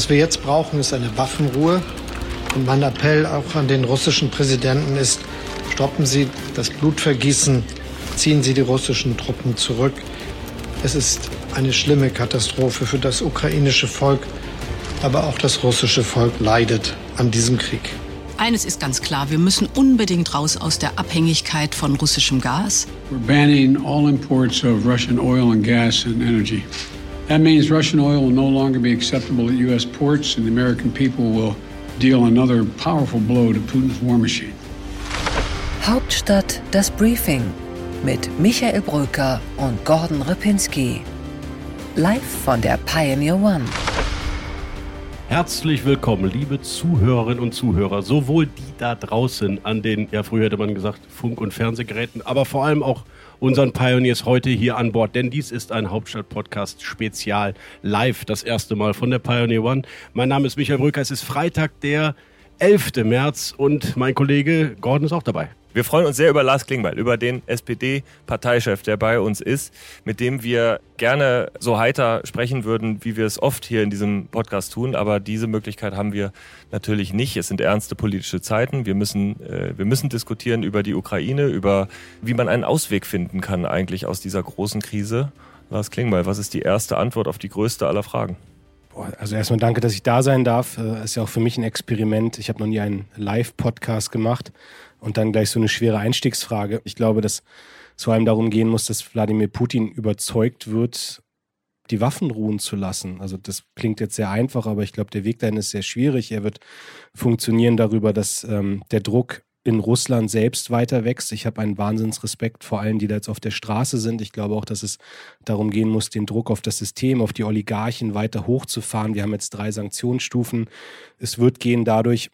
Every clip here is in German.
Was wir jetzt brauchen, ist eine Waffenruhe. Und mein Appell auch an den russischen Präsidenten ist, stoppen Sie das Blutvergießen, ziehen Sie die russischen Truppen zurück. Es ist eine schlimme Katastrophe für das ukrainische Volk, aber auch das russische Volk leidet an diesem Krieg. Eines ist ganz klar, wir müssen unbedingt raus aus der Abhängigkeit von russischem Gas. We're banning all imports of Russian oil and gas and energy. That means Russian oil will no longer be acceptable at U.S. ports, and the American people will deal another powerful blow to Putin's war machine. Hauptstadt das Briefing mit Michael Brücker und Gordon Ripinski. Live von der Pioneer One. Herzlich willkommen, liebe Zuhörerinnen und Zuhörer, sowohl die da draußen an den, ja früher hätte man gesagt, Funk- und Fernsehgeräten, aber vor allem auch unseren Pioneers heute hier an Bord, denn dies ist ein Hauptstadt-Podcast Spezial live, das erste Mal von der Pioneer One. Mein Name ist Michael Brücker, es ist Freitag, der 11. März und mein Kollege Gordon ist auch dabei. Wir freuen uns sehr über Lars Klingbeil, über den SPD-Parteichef, der bei uns ist, mit dem wir gerne so heiter sprechen würden, wie wir es oft hier in diesem Podcast tun. Aber diese Möglichkeit haben wir natürlich nicht. Es sind ernste politische Zeiten. Wir müssen, äh, wir müssen diskutieren über die Ukraine, über wie man einen Ausweg finden kann eigentlich aus dieser großen Krise. Lars Klingbeil, was ist die erste Antwort auf die größte aller Fragen? Also erstmal danke, dass ich da sein darf. Äh, ist ja auch für mich ein Experiment. Ich habe noch nie einen Live-Podcast gemacht und dann gleich so eine schwere Einstiegsfrage. Ich glaube, dass es vor allem darum gehen muss, dass Wladimir Putin überzeugt wird, die Waffen ruhen zu lassen. Also das klingt jetzt sehr einfach, aber ich glaube, der Weg dahin ist sehr schwierig. Er wird funktionieren darüber, dass ähm, der Druck in Russland selbst weiter wächst. Ich habe einen Wahnsinnsrespekt vor allen, die da jetzt auf der Straße sind. Ich glaube auch, dass es darum gehen muss, den Druck auf das System, auf die Oligarchen weiter hochzufahren. Wir haben jetzt drei Sanktionsstufen. Es wird gehen dadurch,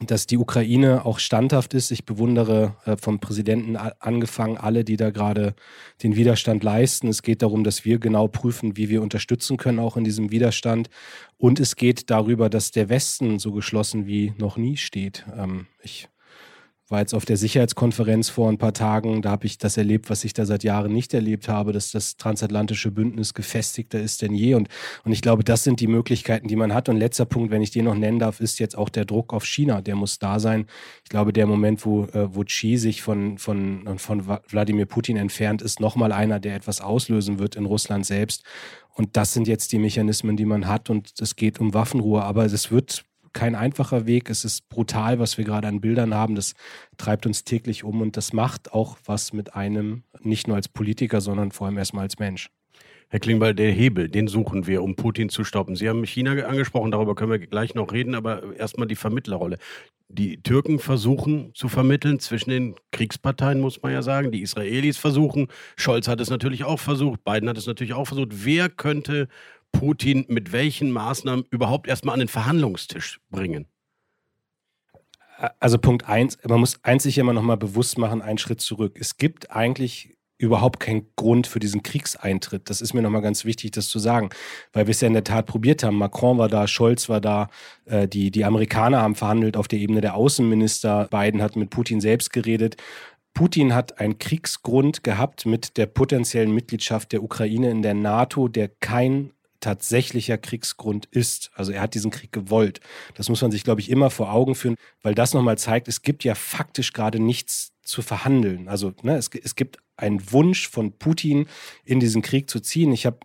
dass die Ukraine auch standhaft ist. Ich bewundere äh, vom Präsidenten angefangen alle, die da gerade den Widerstand leisten. Es geht darum, dass wir genau prüfen, wie wir unterstützen können, auch in diesem Widerstand. Und es geht darüber, dass der Westen so geschlossen wie noch nie steht. Ähm, ich war jetzt auf der Sicherheitskonferenz vor ein paar Tagen, da habe ich das erlebt, was ich da seit Jahren nicht erlebt habe, dass das transatlantische Bündnis gefestigter ist denn je. Und, und ich glaube, das sind die Möglichkeiten, die man hat. Und letzter Punkt, wenn ich den noch nennen darf, ist jetzt auch der Druck auf China. Der muss da sein. Ich glaube, der Moment, wo, äh, wo Xi sich von, von, von Wladimir Putin entfernt, ist nochmal einer, der etwas auslösen wird in Russland selbst. Und das sind jetzt die Mechanismen, die man hat. Und es geht um Waffenruhe. Aber es wird kein einfacher Weg. Es ist brutal, was wir gerade an Bildern haben. Das treibt uns täglich um und das macht auch was mit einem, nicht nur als Politiker, sondern vor allem erstmal als Mensch. Herr Klingbeil, der Hebel, den suchen wir, um Putin zu stoppen. Sie haben China angesprochen, darüber können wir gleich noch reden, aber erstmal die Vermittlerrolle. Die Türken versuchen zu vermitteln zwischen den Kriegsparteien, muss man ja sagen. Die Israelis versuchen. Scholz hat es natürlich auch versucht. Biden hat es natürlich auch versucht. Wer könnte Putin mit welchen Maßnahmen überhaupt erstmal an den Verhandlungstisch bringen? Also Punkt eins, man muss eins sich immer noch mal bewusst machen, einen Schritt zurück. Es gibt eigentlich überhaupt keinen Grund für diesen Kriegseintritt. Das ist mir nochmal ganz wichtig, das zu sagen, weil wir es ja in der Tat probiert haben. Macron war da, Scholz war da, äh, die, die Amerikaner haben verhandelt auf der Ebene der Außenminister, Biden hat mit Putin selbst geredet. Putin hat einen Kriegsgrund gehabt mit der potenziellen Mitgliedschaft der Ukraine in der NATO, der kein tatsächlicher Kriegsgrund ist. Also er hat diesen Krieg gewollt. Das muss man sich, glaube ich, immer vor Augen führen, weil das nochmal zeigt, es gibt ja faktisch gerade nichts zu verhandeln. Also ne, es, es gibt einen Wunsch von Putin, in diesen Krieg zu ziehen. Ich habe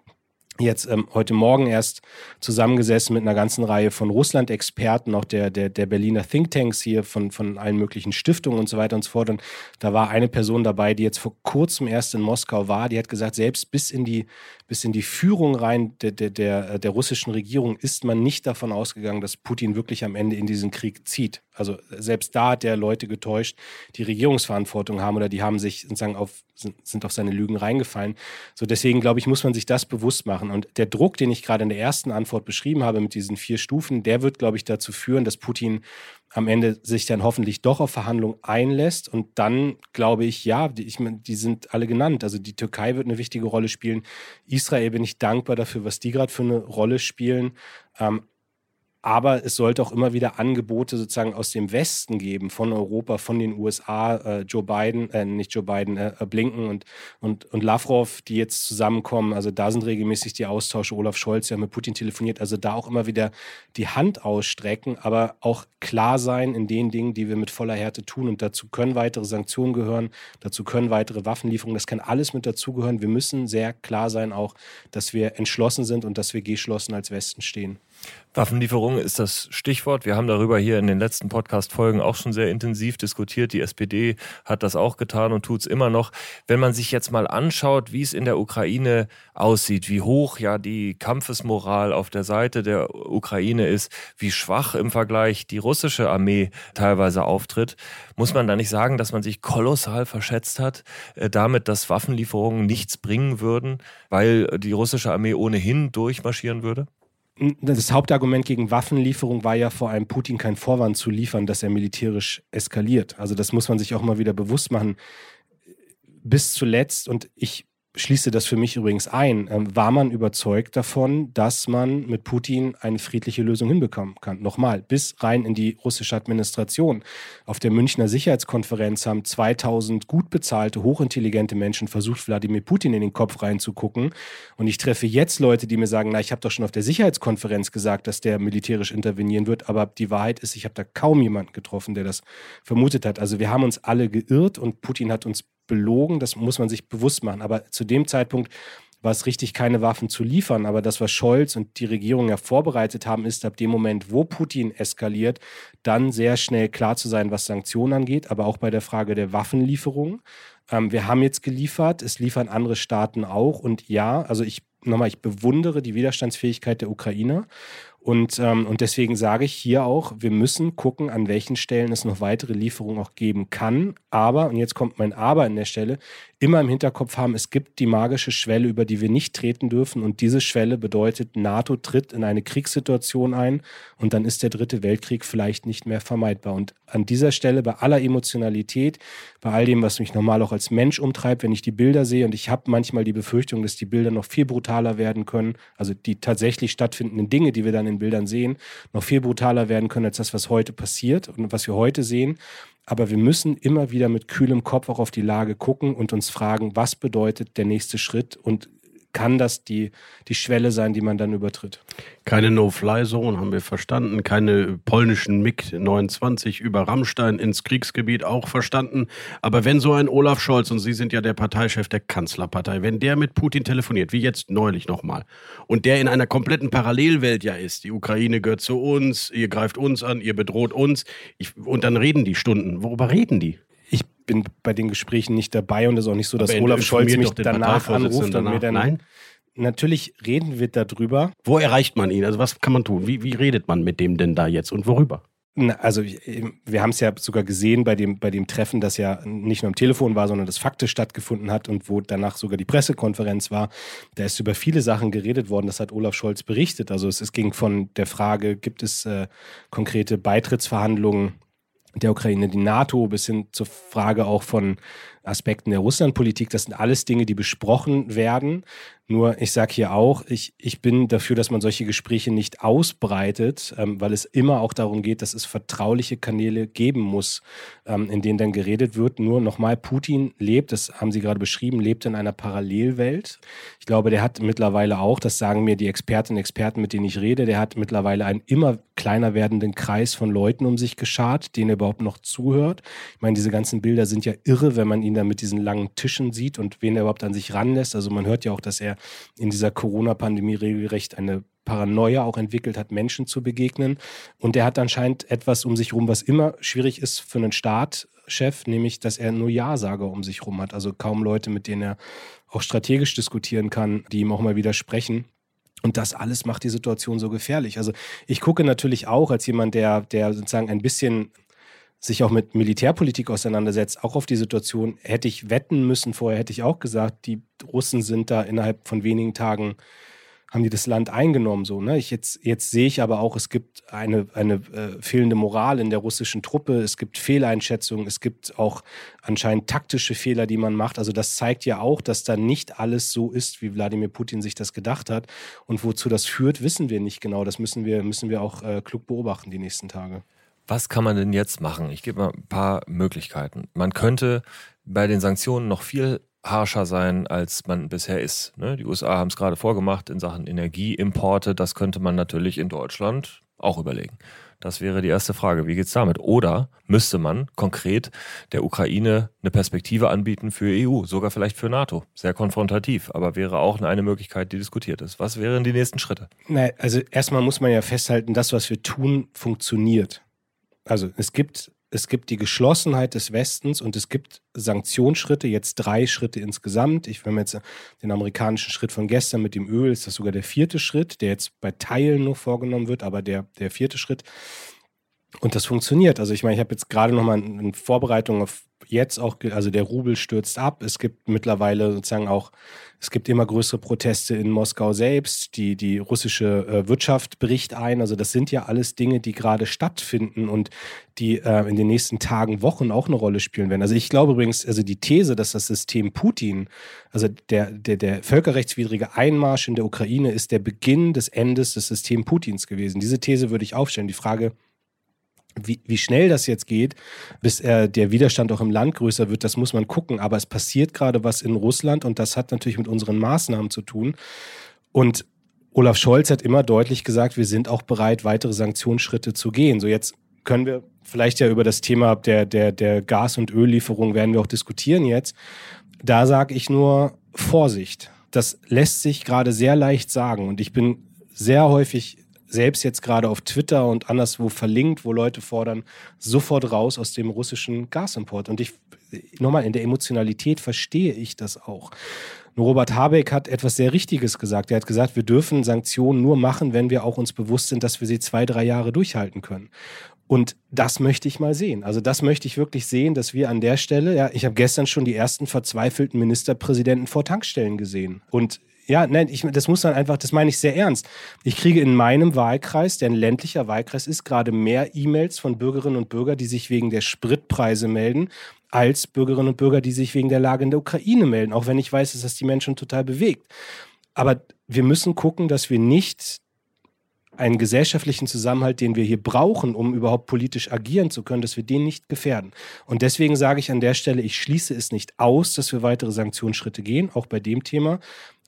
jetzt ähm, heute Morgen erst zusammengesessen mit einer ganzen Reihe von Russland-Experten, auch der, der, der Berliner Thinktanks hier von, von allen möglichen Stiftungen und so weiter und so fort. Und da war eine Person dabei, die jetzt vor kurzem erst in Moskau war, die hat gesagt, selbst bis in die, bis in die Führung rein der, der, der, der russischen Regierung ist man nicht davon ausgegangen, dass Putin wirklich am Ende in diesen Krieg zieht. Also selbst da hat der Leute getäuscht, die Regierungsverantwortung haben oder die haben sich sozusagen auf, sind, auf seine Lügen reingefallen. So deswegen glaube ich, muss man sich das bewusst machen. Und der Druck, den ich gerade in der ersten Antwort beschrieben habe mit diesen vier Stufen, der wird, glaube ich, dazu führen, dass Putin am Ende sich dann hoffentlich doch auf Verhandlungen einlässt. Und dann glaube ich, ja, die, ich die sind alle genannt. Also die Türkei wird eine wichtige Rolle spielen. Israel bin ich dankbar dafür, was die gerade für eine Rolle spielen. Ähm, aber es sollte auch immer wieder Angebote sozusagen aus dem Westen geben, von Europa, von den USA, äh, Joe Biden, äh, nicht Joe Biden, äh, äh, Blinken und, und, und Lavrov, die jetzt zusammenkommen. Also da sind regelmäßig die Austausche. Olaf Scholz, der mit Putin telefoniert. Also da auch immer wieder die Hand ausstrecken, aber auch klar sein in den Dingen, die wir mit voller Härte tun. Und dazu können weitere Sanktionen gehören, dazu können weitere Waffenlieferungen, das kann alles mit dazugehören. Wir müssen sehr klar sein auch, dass wir entschlossen sind und dass wir geschlossen als Westen stehen. Waffenlieferung ist das Stichwort. Wir haben darüber hier in den letzten Podcast-Folgen auch schon sehr intensiv diskutiert. Die SPD hat das auch getan und tut es immer noch. Wenn man sich jetzt mal anschaut, wie es in der Ukraine aussieht, wie hoch ja die Kampfesmoral auf der Seite der Ukraine ist, wie schwach im Vergleich die russische Armee teilweise auftritt, muss man da nicht sagen, dass man sich kolossal verschätzt hat, äh, damit, dass Waffenlieferungen nichts bringen würden, weil die russische Armee ohnehin durchmarschieren würde? Das Hauptargument gegen Waffenlieferung war ja vor allem Putin kein Vorwand zu liefern, dass er militärisch eskaliert. Also das muss man sich auch mal wieder bewusst machen. Bis zuletzt, und ich schließe das für mich übrigens ein, ähm, war man überzeugt davon, dass man mit Putin eine friedliche Lösung hinbekommen kann. Nochmal, bis rein in die russische Administration. Auf der Münchner Sicherheitskonferenz haben 2000 gut bezahlte, hochintelligente Menschen versucht, Wladimir Putin in den Kopf reinzugucken. Und ich treffe jetzt Leute, die mir sagen, na, ich habe doch schon auf der Sicherheitskonferenz gesagt, dass der militärisch intervenieren wird. Aber die Wahrheit ist, ich habe da kaum jemanden getroffen, der das vermutet hat. Also wir haben uns alle geirrt und Putin hat uns belogen, das muss man sich bewusst machen. Aber zu dem Zeitpunkt war es richtig, keine Waffen zu liefern. Aber das, was Scholz und die Regierung ja vorbereitet haben, ist ab dem Moment, wo Putin eskaliert, dann sehr schnell klar zu sein, was Sanktionen angeht, aber auch bei der Frage der Waffenlieferung. Ähm, wir haben jetzt geliefert, es liefern andere Staaten auch. Und ja, also ich nochmal, ich bewundere die Widerstandsfähigkeit der Ukrainer. Und, ähm, und deswegen sage ich hier auch, wir müssen gucken, an welchen Stellen es noch weitere Lieferungen auch geben kann. Aber, und jetzt kommt mein Aber an der Stelle, immer im Hinterkopf haben, es gibt die magische Schwelle, über die wir nicht treten dürfen. Und diese Schwelle bedeutet, NATO tritt in eine Kriegssituation ein und dann ist der dritte Weltkrieg vielleicht nicht mehr vermeidbar. Und an dieser Stelle, bei aller Emotionalität, bei all dem, was mich normal auch als Mensch umtreibt, wenn ich die Bilder sehe, und ich habe manchmal die Befürchtung, dass die Bilder noch viel brutaler werden können, also die tatsächlich stattfindenden Dinge, die wir dann in Bildern sehen, noch viel brutaler werden können als das, was heute passiert und was wir heute sehen. Aber wir müssen immer wieder mit kühlem Kopf auch auf die Lage gucken und uns fragen, was bedeutet der nächste Schritt und kann das die, die Schwelle sein, die man dann übertritt. Keine No-Fly-Zone, haben wir verstanden. Keine polnischen MiG-29 über Rammstein ins Kriegsgebiet, auch verstanden. Aber wenn so ein Olaf Scholz, und Sie sind ja der Parteichef der Kanzlerpartei, wenn der mit Putin telefoniert, wie jetzt neulich nochmal, und der in einer kompletten Parallelwelt ja ist, die Ukraine gehört zu uns, ihr greift uns an, ihr bedroht uns, ich, und dann reden die Stunden. Worüber reden die? Bin bei den Gesprächen nicht dabei und es ist auch nicht so, dass Olaf Scholz mich danach anruft danach. und mir dann. Nein? Natürlich reden wir darüber. Wo erreicht man ihn? Also was kann man tun? Wie, wie redet man mit dem denn da jetzt und worüber? Also wir haben es ja sogar gesehen bei dem, bei dem Treffen, das ja nicht nur am Telefon war, sondern das faktisch stattgefunden hat und wo danach sogar die Pressekonferenz war. Da ist über viele Sachen geredet worden, das hat Olaf Scholz berichtet. Also es, es ging von der Frage, gibt es äh, konkrete Beitrittsverhandlungen der Ukraine, die NATO, bis hin zur Frage auch von Aspekten der Russlandpolitik. Das sind alles Dinge, die besprochen werden. Nur ich sage hier auch, ich, ich bin dafür, dass man solche Gespräche nicht ausbreitet, ähm, weil es immer auch darum geht, dass es vertrauliche Kanäle geben muss, ähm, in denen dann geredet wird. Nur nochmal, Putin lebt, das haben Sie gerade beschrieben, lebt in einer Parallelwelt. Ich glaube, der hat mittlerweile auch, das sagen mir die Expertinnen und Experten, mit denen ich rede, der hat mittlerweile einen immer kleiner werdenden Kreis von Leuten um sich geschart, denen er überhaupt noch zuhört. Ich meine, diese ganzen Bilder sind ja irre, wenn man ihn dann mit diesen langen Tischen sieht und wen er überhaupt an sich ranlässt. Also man hört ja auch, dass er in dieser Corona-Pandemie regelrecht eine Paranoia auch entwickelt hat, Menschen zu begegnen. Und er hat anscheinend etwas um sich herum, was immer schwierig ist für einen Staatschef, nämlich, dass er nur Ja-Sager um sich herum hat. Also kaum Leute, mit denen er auch strategisch diskutieren kann, die ihm auch mal widersprechen. Und das alles macht die Situation so gefährlich. Also ich gucke natürlich auch als jemand, der, der sozusagen ein bisschen sich auch mit Militärpolitik auseinandersetzt, auch auf die Situation, hätte ich wetten müssen vorher, hätte ich auch gesagt, die Russen sind da innerhalb von wenigen Tagen haben die das Land eingenommen. So, ne? ich jetzt, jetzt sehe ich aber auch, es gibt eine, eine äh, fehlende Moral in der russischen Truppe, es gibt Fehleinschätzungen, es gibt auch anscheinend taktische Fehler, die man macht. Also das zeigt ja auch, dass da nicht alles so ist, wie Wladimir Putin sich das gedacht hat. Und wozu das führt, wissen wir nicht genau. Das müssen wir, müssen wir auch äh, klug beobachten die nächsten Tage. Was kann man denn jetzt machen? Ich gebe mal ein paar Möglichkeiten. Man könnte bei den Sanktionen noch viel harscher sein, als man bisher ist. Ne? Die USA haben es gerade vorgemacht in Sachen Energieimporte. Das könnte man natürlich in Deutschland auch überlegen. Das wäre die erste Frage. Wie geht es damit? Oder müsste man konkret der Ukraine eine Perspektive anbieten für EU, sogar vielleicht für NATO? Sehr konfrontativ, aber wäre auch eine Möglichkeit, die diskutiert ist. Was wären die nächsten Schritte? Nein, also erstmal muss man ja festhalten, das, was wir tun, funktioniert. Also es gibt es gibt die Geschlossenheit des Westens und es gibt Sanktionsschritte, jetzt drei Schritte insgesamt. Ich, wenn jetzt den amerikanischen Schritt von gestern mit dem Öl, ist das sogar der vierte Schritt, der jetzt bei Teilen nur vorgenommen wird, aber der, der vierte Schritt. Und das funktioniert. Also ich meine, ich habe jetzt gerade nochmal in Vorbereitung auf jetzt auch, also der Rubel stürzt ab. Es gibt mittlerweile sozusagen auch, es gibt immer größere Proteste in Moskau selbst. Die, die russische äh, Wirtschaft bricht ein. Also das sind ja alles Dinge, die gerade stattfinden und die äh, in den nächsten Tagen, Wochen auch eine Rolle spielen werden. Also ich glaube übrigens, also die These, dass das System Putin, also der, der, der völkerrechtswidrige Einmarsch in der Ukraine ist der Beginn des Endes des Systems Putins gewesen. Diese These würde ich aufstellen. Die Frage, wie, wie schnell das jetzt geht, bis äh, der Widerstand auch im Land größer wird, das muss man gucken. Aber es passiert gerade was in Russland und das hat natürlich mit unseren Maßnahmen zu tun. Und Olaf Scholz hat immer deutlich gesagt, wir sind auch bereit, weitere Sanktionsschritte zu gehen. So jetzt können wir vielleicht ja über das Thema der, der, der Gas- und Öllieferung werden wir auch diskutieren jetzt. Da sage ich nur Vorsicht. Das lässt sich gerade sehr leicht sagen und ich bin sehr häufig selbst jetzt gerade auf Twitter und anderswo verlinkt, wo Leute fordern, sofort raus aus dem russischen Gasimport. Und ich, nochmal, in der Emotionalität verstehe ich das auch. Robert Habeck hat etwas sehr Richtiges gesagt. Er hat gesagt, wir dürfen Sanktionen nur machen, wenn wir auch uns bewusst sind, dass wir sie zwei, drei Jahre durchhalten können. Und das möchte ich mal sehen. Also das möchte ich wirklich sehen, dass wir an der Stelle, ja, ich habe gestern schon die ersten verzweifelten Ministerpräsidenten vor Tankstellen gesehen. Und ja, nein, ich, das muss dann einfach, das meine ich sehr ernst. Ich kriege in meinem Wahlkreis, der ein ländlicher Wahlkreis ist, gerade mehr E-Mails von Bürgerinnen und Bürgern, die sich wegen der Spritpreise melden, als Bürgerinnen und Bürger, die sich wegen der Lage in der Ukraine melden, auch wenn ich weiß, dass das die Menschen total bewegt. Aber wir müssen gucken, dass wir nicht einen gesellschaftlichen Zusammenhalt, den wir hier brauchen, um überhaupt politisch agieren zu können, dass wir den nicht gefährden. Und deswegen sage ich an der Stelle, ich schließe es nicht aus, dass wir weitere Sanktionsschritte gehen, auch bei dem Thema.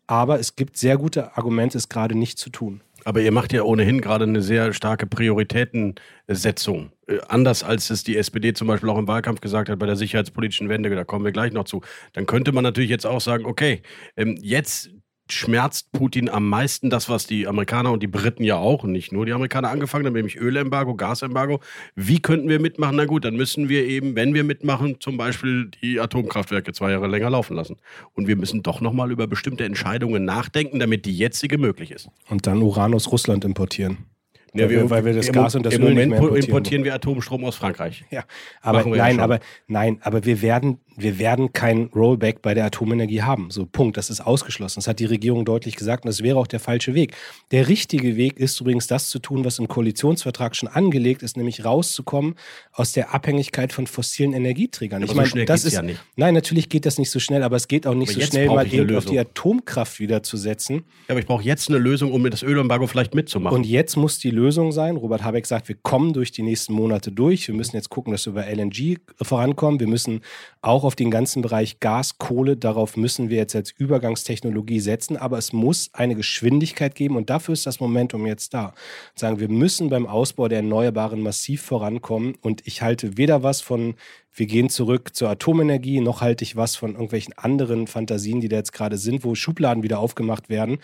Aber es gibt sehr gute Argumente, es gerade nicht zu tun. Aber ihr macht ja ohnehin gerade eine sehr starke Prioritätensetzung. Äh, anders als es die SPD zum Beispiel auch im Wahlkampf gesagt hat bei der sicherheitspolitischen Wende, da kommen wir gleich noch zu. Dann könnte man natürlich jetzt auch sagen, okay, ähm, jetzt schmerzt Putin am meisten das, was die Amerikaner und die Briten ja auch, nicht nur die Amerikaner angefangen haben, nämlich Ölembargo, Gasembargo. Wie könnten wir mitmachen? Na gut, dann müssen wir eben, wenn wir mitmachen, zum Beispiel die Atomkraftwerke zwei Jahre länger laufen lassen. Und wir müssen doch nochmal über bestimmte Entscheidungen nachdenken, damit die jetzige möglich ist. Und dann Uran aus Russland importieren. Ja, weil, wir, weil wir das Gas und das Im Öl Moment importieren. importieren wir Atomstrom aus Frankreich. Ja, aber nein, ja aber nein, aber wir werden wir werden kein Rollback bei der Atomenergie haben. So, Punkt. Das ist ausgeschlossen. Das hat die Regierung deutlich gesagt und das wäre auch der falsche Weg. Der richtige Weg ist übrigens das zu tun, was im Koalitionsvertrag schon angelegt ist, nämlich rauszukommen aus der Abhängigkeit von fossilen Energieträgern. Aber ich so meine, das ist ja nicht. Nein, natürlich geht das nicht so schnell, aber es geht auch nicht aber so schnell, mal eben auf die Atomkraft wieder zu setzen. Ja, aber ich brauche jetzt eine Lösung, um mir das Ölembargo vielleicht mitzumachen. Und jetzt muss die Lösung sein. Robert Habeck sagt, wir kommen durch die nächsten Monate durch. Wir müssen jetzt gucken, dass wir über LNG vorankommen. Wir müssen auch auf den ganzen Bereich Gas, Kohle, darauf müssen wir jetzt als Übergangstechnologie setzen, aber es muss eine Geschwindigkeit geben und dafür ist das Momentum jetzt da. Sagen wir müssen beim Ausbau der Erneuerbaren massiv vorankommen und ich halte weder was von wir gehen zurück zur Atomenergie, noch halte ich was von irgendwelchen anderen Fantasien, die da jetzt gerade sind, wo Schubladen wieder aufgemacht werden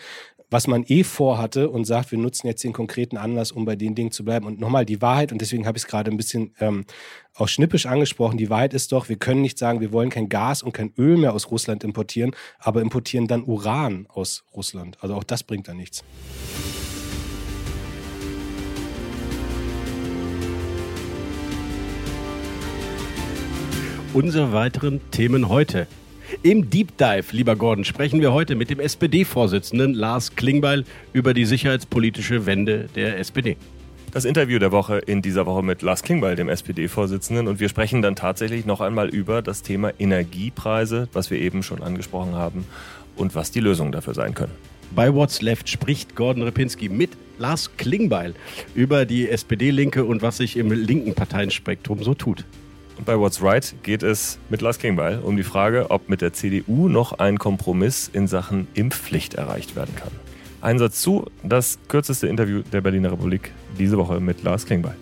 was man eh vorhatte und sagt, wir nutzen jetzt den konkreten Anlass, um bei den Dingen zu bleiben. Und nochmal die Wahrheit, und deswegen habe ich es gerade ein bisschen ähm, auch schnippisch angesprochen, die Wahrheit ist doch, wir können nicht sagen, wir wollen kein Gas und kein Öl mehr aus Russland importieren, aber importieren dann Uran aus Russland. Also auch das bringt dann nichts. Unsere weiteren Themen heute. Im Deep Dive, lieber Gordon, sprechen wir heute mit dem SPD-Vorsitzenden Lars Klingbeil über die sicherheitspolitische Wende der SPD. Das Interview der Woche in dieser Woche mit Lars Klingbeil, dem SPD-Vorsitzenden. Und wir sprechen dann tatsächlich noch einmal über das Thema Energiepreise, was wir eben schon angesprochen haben, und was die Lösungen dafür sein können. Bei What's Left spricht Gordon Ripinski mit Lars Klingbeil über die SPD-Linke und was sich im linken Parteienspektrum so tut. Bei What's Right geht es mit Lars Klingbeil um die Frage, ob mit der CDU noch ein Kompromiss in Sachen Impfpflicht erreicht werden kann. Ein Satz zu, das kürzeste Interview der Berliner Republik diese Woche mit Lars Klingbeil.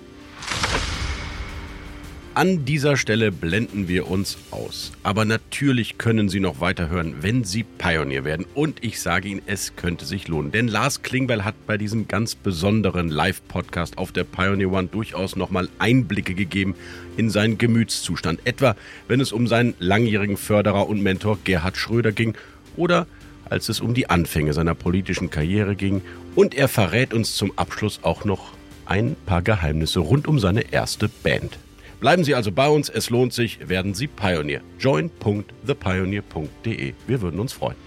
An dieser Stelle blenden wir uns aus. Aber natürlich können Sie noch weiterhören, wenn Sie Pionier werden. Und ich sage Ihnen, es könnte sich lohnen. Denn Lars Klingbeil hat bei diesem ganz besonderen Live-Podcast auf der Pioneer One durchaus nochmal Einblicke gegeben in seinen Gemütszustand. Etwa, wenn es um seinen langjährigen Förderer und Mentor Gerhard Schröder ging oder als es um die Anfänge seiner politischen Karriere ging. Und er verrät uns zum Abschluss auch noch ein paar Geheimnisse rund um seine erste Band. Bleiben Sie also bei uns, es lohnt sich, werden Sie Pionier. join.thepioneer.de. Wir würden uns freuen.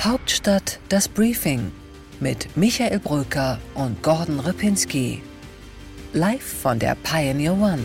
Hauptstadt das Briefing mit Michael Bröker und Gordon Ripinski. Live von der Pioneer One.